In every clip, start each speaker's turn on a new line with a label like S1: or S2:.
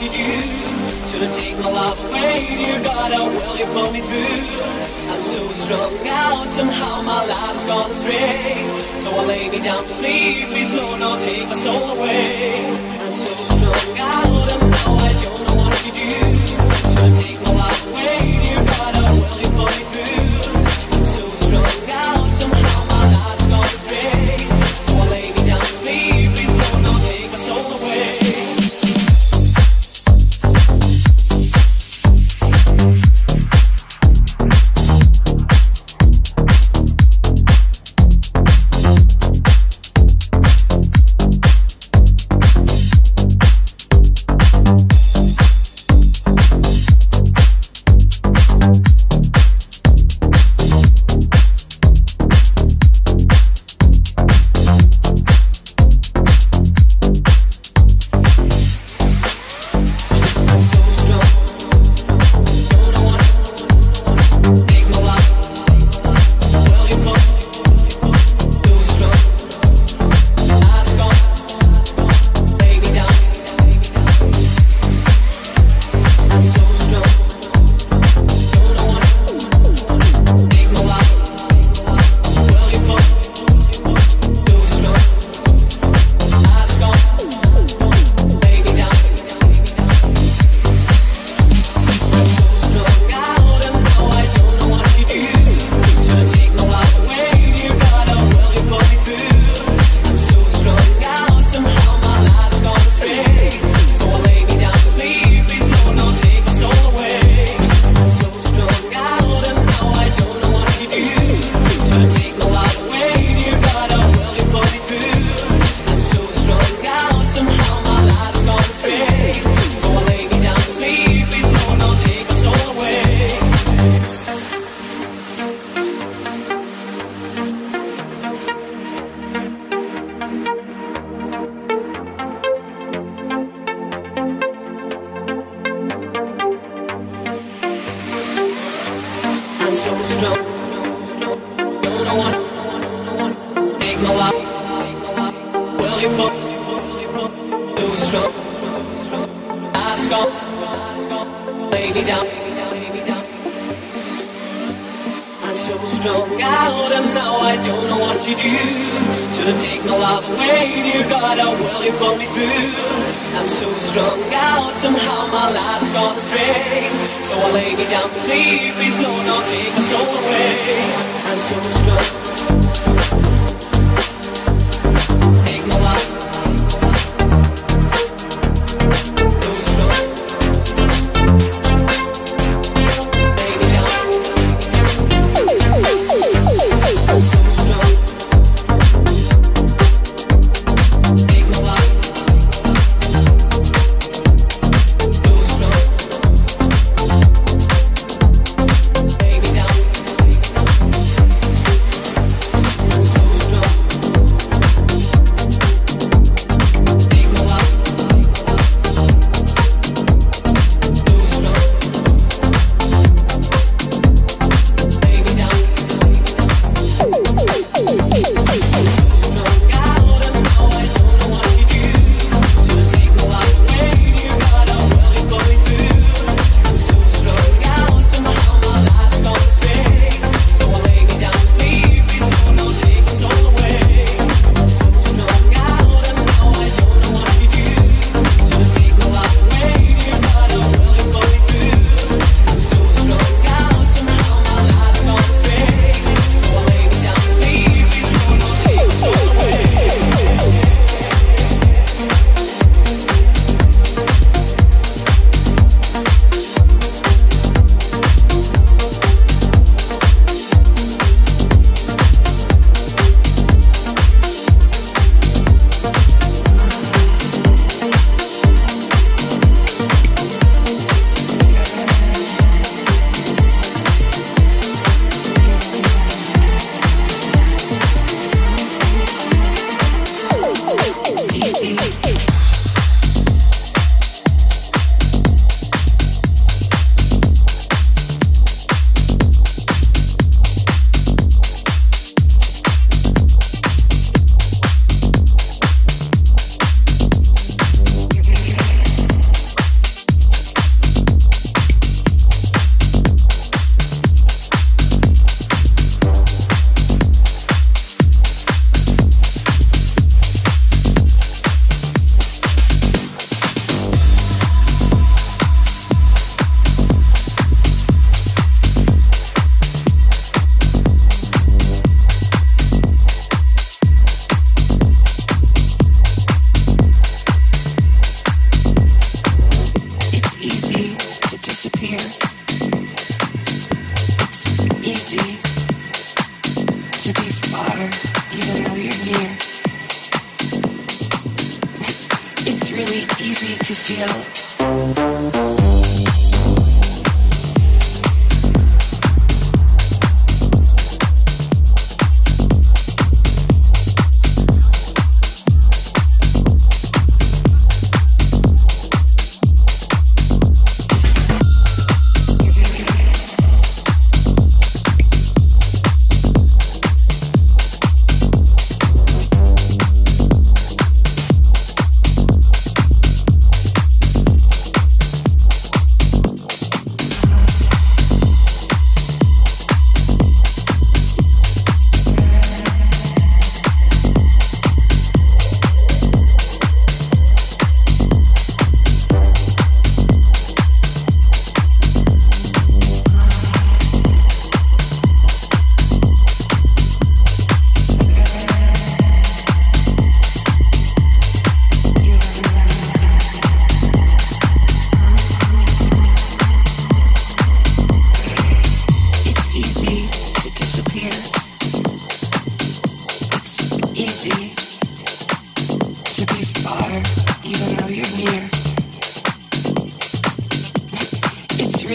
S1: what you Should I take my love away, dear God, oh, how will you pull me through? I'm so strung out, somehow my life's gone astray. So I lay me down to sleep, please Lord, don't take my soul away. I'm so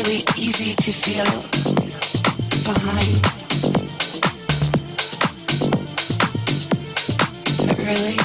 S2: really easy to feel behind. But really,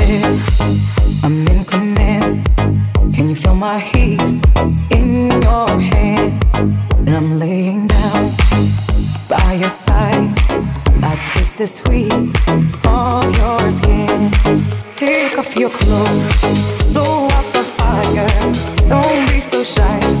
S3: the sweet of your skin. Take off your clothes, blow out the fire. Don't be so shy.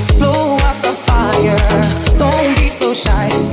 S3: Don't be so shy.